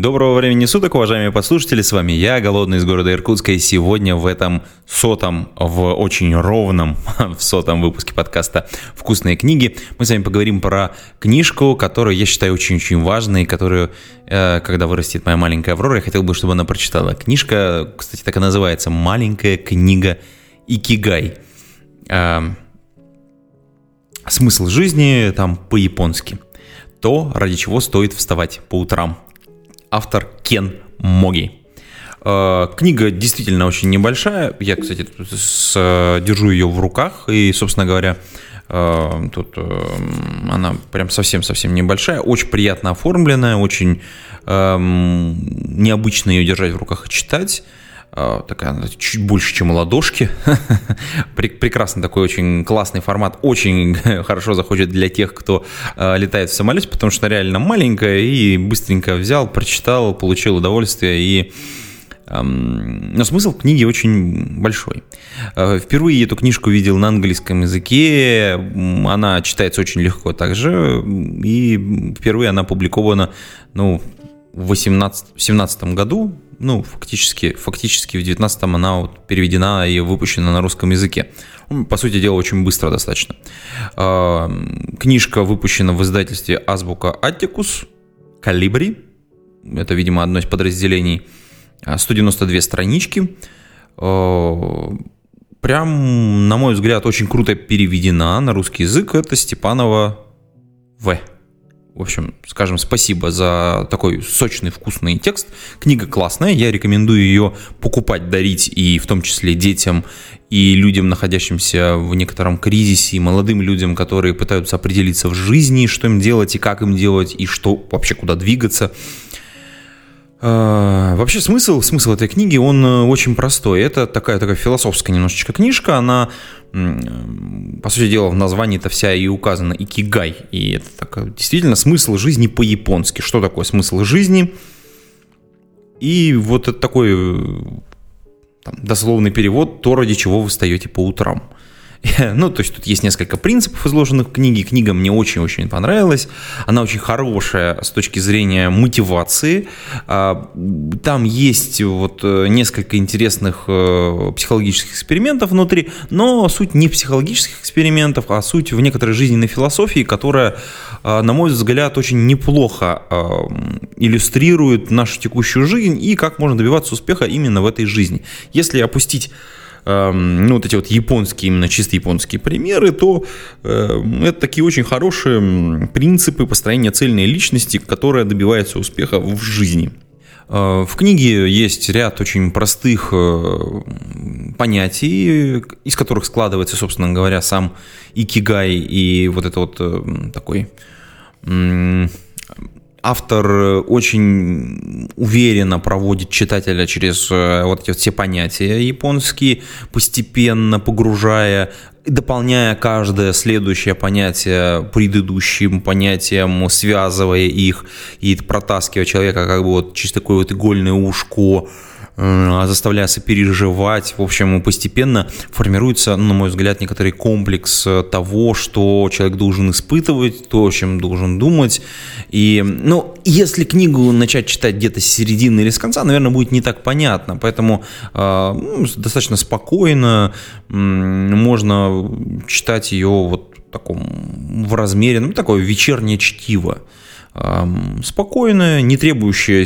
Доброго времени суток, уважаемые послушатели, с вами я, Голодный из города Иркутска, и сегодня в этом сотом, в очень ровном, в сотом выпуске подкаста «Вкусные книги» мы с вами поговорим про книжку, которую я считаю очень-очень важной, которую, э, когда вырастет моя маленькая Аврора, я хотел бы, чтобы она прочитала. Книжка, кстати, так и называется «Маленькая книга Икигай». Э, смысл жизни там по-японски. То, ради чего стоит вставать по утрам – автор Кен Моги. Э, книга действительно очень небольшая. Я, кстати, с, держу ее в руках. И, собственно говоря, э, тут э, она прям совсем-совсем небольшая. Очень приятно оформленная, очень эм, необычно ее держать в руках и читать. А, такая чуть больше, чем ладошки. Прекрасный такой очень классный формат, очень хорошо заходит для тех, кто а, летает в самолете, потому что реально маленькая и быстренько взял, прочитал, получил удовольствие и но смысл книги очень большой. А, впервые эту книжку видел на английском языке. Она читается очень легко также. И впервые она опубликована ну, в 2017 году ну, фактически, фактически в 19-м она вот переведена и выпущена на русском языке. Ну, по сути дела, очень быстро достаточно. А, книжка выпущена в издательстве Азбука Аттикус, Калибри. Это, видимо, одно из подразделений. 192 а, странички. А, прям, на мой взгляд, очень круто переведена на русский язык. Это Степанова В. В общем, скажем спасибо за такой сочный, вкусный текст. Книга классная, я рекомендую ее покупать, дарить, и в том числе детям и людям, находящимся в некотором кризисе, и молодым людям, которые пытаются определиться в жизни, что им делать и как им делать, и что вообще куда двигаться. А, вообще смысл, смысл этой книги, он э, очень простой. Это такая, такая философская немножечко книжка, она, по сути дела, в названии-то вся и указана икигай. И это так, действительно смысл жизни по-японски. Что такое смысл жизни? И вот это такой э, там, дословный перевод, то, ради чего вы встаете по утрам. Ну, то есть тут есть несколько принципов, изложенных в книге. Книга мне очень-очень понравилась. Она очень хорошая с точки зрения мотивации. А, там есть вот э, несколько интересных э, психологических экспериментов внутри, но суть не психологических экспериментов, а суть в некоторой жизненной философии, которая, а, на мой взгляд, очень неплохо иллюстрирует нашу текущую жизнь и как можно добиваться успеха именно в этой жизни. Если опустить ну, вот эти вот японские, именно чисто японские примеры, то э, это такие очень хорошие принципы построения цельной личности, которая добивается успеха в жизни. Э, в книге есть ряд очень простых э, понятий, из которых складывается, собственно говоря, сам икигай и вот это вот такой автор э, очень уверенно проводит читателя через э, вот эти все понятия японские, постепенно погружая дополняя каждое следующее понятие предыдущим понятием, связывая их и протаскивая человека как бы вот через такое вот игольное ушко, Э, заставляя сопереживать. В общем, постепенно формируется, ну, на мой взгляд, некоторый комплекс э, того, что человек должен испытывать, то, о чем должен думать. И, ну, если книгу начать читать где-то с середины или с конца, наверное, будет не так понятно. Поэтому э, ну, достаточно спокойно э, можно читать ее вот в таком в размере, ну, такое вечернее чтиво. Э, спокойное, не требующее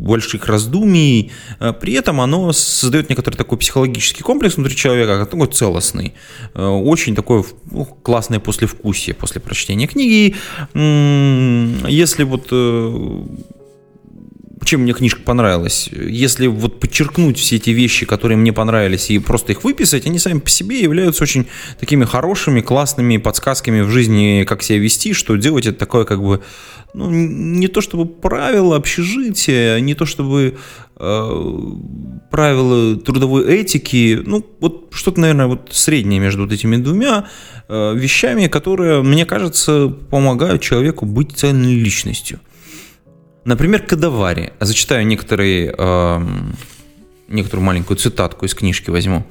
больших раздумий. Э, при этом оно создает некоторый такой психологический комплекс внутри человека, такой целостный. Э, очень такое ну, классное послевкусие после прочтения книги. Если вот э, чем мне книжка понравилась. Если вот подчеркнуть все эти вещи, которые мне понравились, и просто их выписать, они сами по себе являются очень такими хорошими, классными подсказками в жизни, как себя вести, что делать это такое как бы, ну, не то чтобы правило общежития, не то чтобы э, правила трудовой этики, ну, вот что-то, наверное, вот среднее между вот этими двумя э, вещами, которые, мне кажется, помогают человеку быть цельной личностью. Например, Кадавари. Зачитаю некоторые, э, некоторую маленькую цитатку из книжки возьму.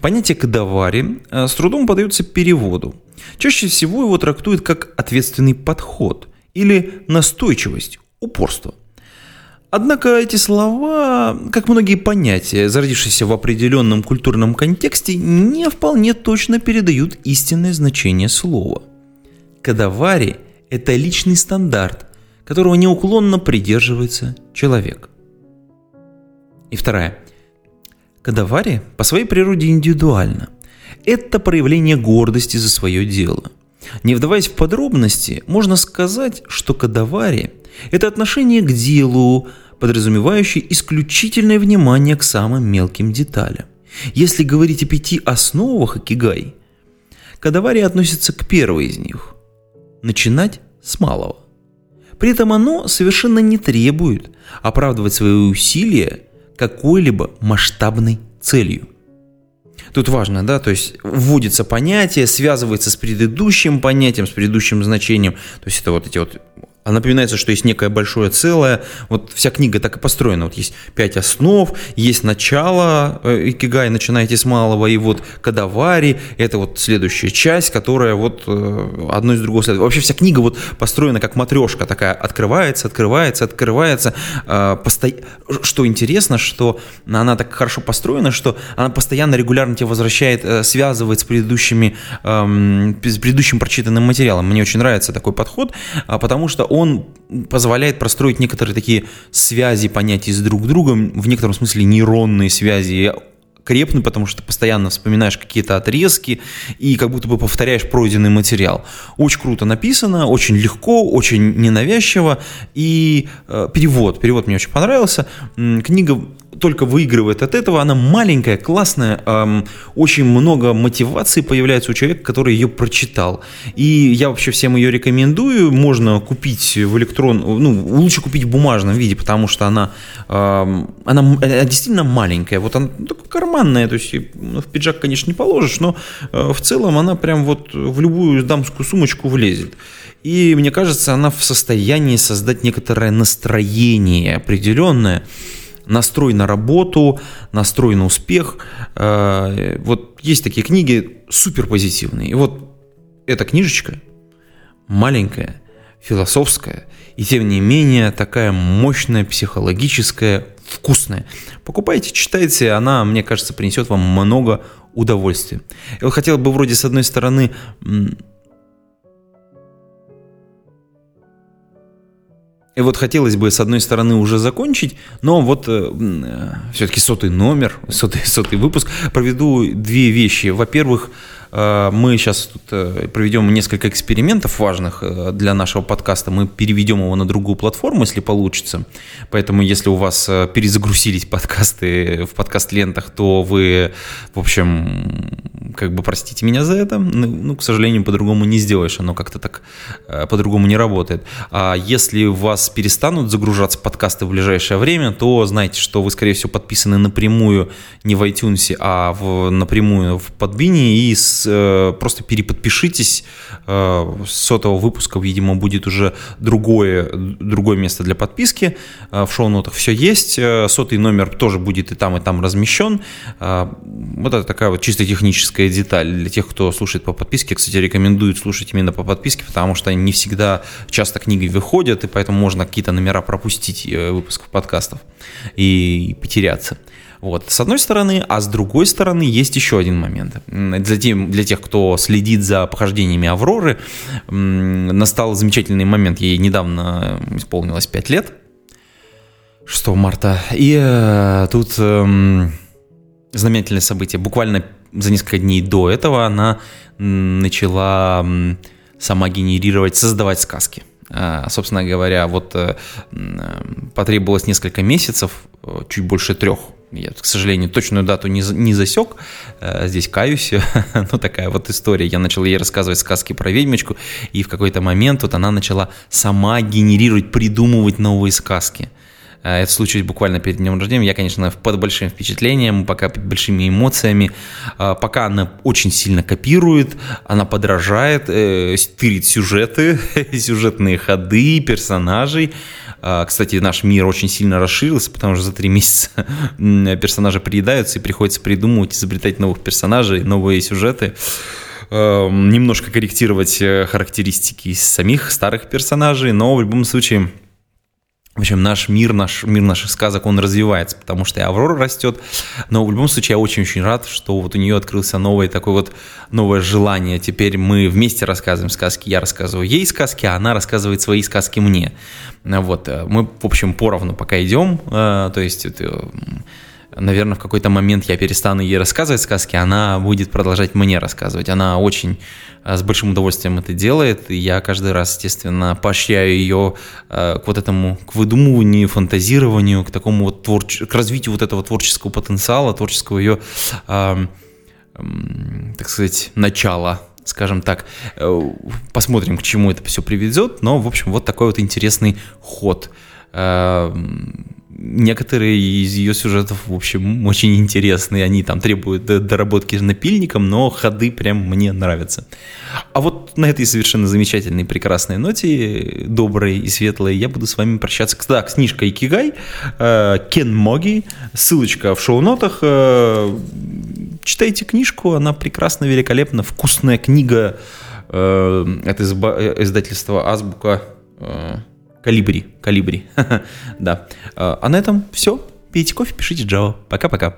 Понятие кадавари э, с трудом подается переводу. Чаще всего его трактуют как ответственный подход или настойчивость, упорство. Однако эти слова, как многие понятия, зародившиеся в определенном культурном контексте, не вполне точно передают истинное значение слова. Кадавари – это личный стандарт, которого неуклонно придерживается человек. И вторая. Кадавари по своей природе индивидуально. Это проявление гордости за свое дело. Не вдаваясь в подробности, можно сказать, что кадавари – это отношение к делу, подразумевающий исключительное внимание к самым мелким деталям. Если говорить о пяти основах Акигай, Кадавари относится к первой из них – начинать с малого. При этом оно совершенно не требует оправдывать свои усилия какой-либо масштабной целью. Тут важно, да, то есть вводится понятие, связывается с предыдущим понятием, с предыдущим значением. То есть это вот эти вот а напоминается, что есть некое большое целое. Вот вся книга так и построена. Вот есть пять основ, есть начало э, икигай, начинаете с малого, и вот кадавари, это вот следующая часть, которая вот э, одно из другого следует. Вообще вся книга вот построена как матрешка такая, открывается, открывается, открывается. Э, посто... Что интересно, что она так хорошо построена, что она постоянно, регулярно тебя возвращает, связывает с предыдущими, эм, с предыдущим прочитанным материалом. Мне очень нравится такой подход, а потому что он позволяет простроить некоторые такие связи понятий с друг другом, в некотором смысле нейронные связи крепнут, потому что ты постоянно вспоминаешь какие-то отрезки и как будто бы повторяешь пройденный материал. Очень круто написано, очень легко, очень ненавязчиво. И э, перевод, перевод мне очень понравился. Книга только выигрывает от этого. Она маленькая, классная, эм, очень много мотивации появляется у человека, который ее прочитал. И я вообще всем ее рекомендую. Можно купить в электрон, ну, лучше купить в бумажном виде, потому что она, эм, она, она действительно маленькая. Вот она ну, такая карманная, то есть ну, в пиджак, конечно, не положишь, но э, в целом она прям вот в любую дамскую сумочку влезет. И мне кажется, она в состоянии создать некоторое настроение определенное, настрой на работу, настрой на успех. Э, вот есть такие книги супер позитивные. И вот эта книжечка маленькая, философская, и тем не менее такая мощная, психологическая, вкусная. Покупайте, читайте, она, мне кажется, принесет вам много удовольствия. Я вот хотел бы вроде с одной стороны И вот хотелось бы, с одной стороны, уже закончить, но вот э, э все-таки сотый номер, сотый, сотый выпуск, проведу две вещи. Во-первых, Э, мы сейчас тут э, проведем несколько экспериментов важных э, для нашего подкаста. Мы переведем его на другую платформу, если получится. Поэтому, если у вас перезагрузились подкасты в подкаст-лентах, то вы, в общем, как бы простите меня за это. Ну, ну к сожалению, по-другому не сделаешь. Оно как-то так по-другому не работает. А если у вас перестанут загружаться подкасты в ближайшее время, то знайте, что вы, скорее всего, подписаны напрямую не в iTunes, а в, напрямую в Подбине и с Э, просто переподпишитесь. Э, сотого выпуска, видимо, будет уже другое, другое место для подписки. Э, в шоу-нотах все есть. Сотый номер тоже будет и там, и там размещен. Вот это такая вот чисто техническая деталь. Для тех, кто слушает по подписке, кстати, рекомендую слушать именно по подписке, потому что не всегда часто книги выходят, и поэтому можно какие-то номера пропустить выпусков подкастов и потеряться. Вот, с одной стороны, а с другой стороны есть еще один момент. Для, тем, для тех, кто следит за похождениями Авроры, настал замечательный момент. Ей недавно исполнилось 5 лет, 6 марта. И э, тут э, знаменательное событие. Буквально за несколько дней до этого она начала сама генерировать, создавать сказки. А, собственно говоря, вот э, потребовалось несколько месяцев, э, чуть больше трех, я, к сожалению, точную дату не, не засек, э, здесь каюсь, ну такая вот история. Я начал ей рассказывать сказки про ведьмочку, и в какой-то момент вот она начала сама генерировать, придумывать новые сказки. Э, это случилось буквально перед днем рождения. Я, конечно, под большим впечатлением, пока под большими эмоциями. Э, пока она очень сильно копирует, она подражает, тырит сюжеты, сюжетные ходы персонажей. А, кстати, наш мир очень сильно расширился, потому что за три месяца персонажи приедаются и приходится придумывать, изобретать новых персонажей, новые сюжеты немножко корректировать э, характеристики самих старых персонажей, но в любом случае в общем, наш мир, наш мир наших сказок, он развивается, потому что и Аврора растет. Но в любом случае я очень-очень рад, что вот у нее открылся новое такое вот новое желание. Теперь мы вместе рассказываем сказки. Я рассказываю ей сказки, а она рассказывает свои сказки мне. Вот, э, мы, в общем, поровну пока идем. Э, то есть это наверное, в какой-то момент я перестану ей рассказывать сказки, она будет продолжать мне рассказывать. Она очень э, с большим удовольствием это делает, и я каждый раз, естественно, поощряю ее э, к вот этому, к выдумыванию, фантазированию, к такому вот творч... к развитию вот этого творческого потенциала, творческого ее, так сказать, начала, скажем так. Э, посмотрим, к чему это все приведет, но, в общем, вот такой вот интересный ход некоторые из ее сюжетов, в общем, очень интересные. Они там требуют доработки напильником, но ходы прям мне нравятся. А вот на этой совершенно замечательной, прекрасной ноте, доброй и светлой, я буду с вами прощаться. Да, с книжкой Икигай, э, Кен Моги, ссылочка в шоу-нотах. Э, читайте книжку, она прекрасна, великолепна, вкусная книга. Э, это издательство Азбука Калибри, калибри. да. А на этом все. Пейте кофе, пишите Java. Пока-пока.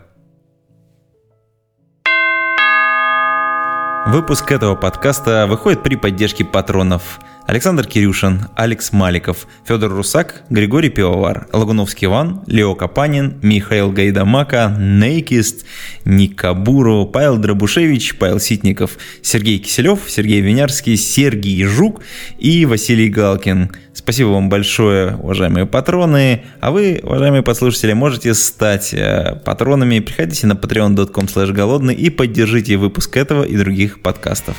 Выпуск этого подкаста выходит при поддержке патронов – Александр Кирюшин, Алекс Маликов, Федор Русак, Григорий Пивовар, Лагуновский Иван, Лео Капанин, Михаил Гайдамака, Нейкист, Ник Кабуру, Павел Дробушевич, Павел Ситников, Сергей Киселев, Сергей Винярский, Сергей Жук и Василий Галкин. Спасибо вам большое, уважаемые патроны. А вы, уважаемые послушатели, можете стать э, патронами. Приходите на patreon.com голодный и поддержите выпуск этого и других подкастов.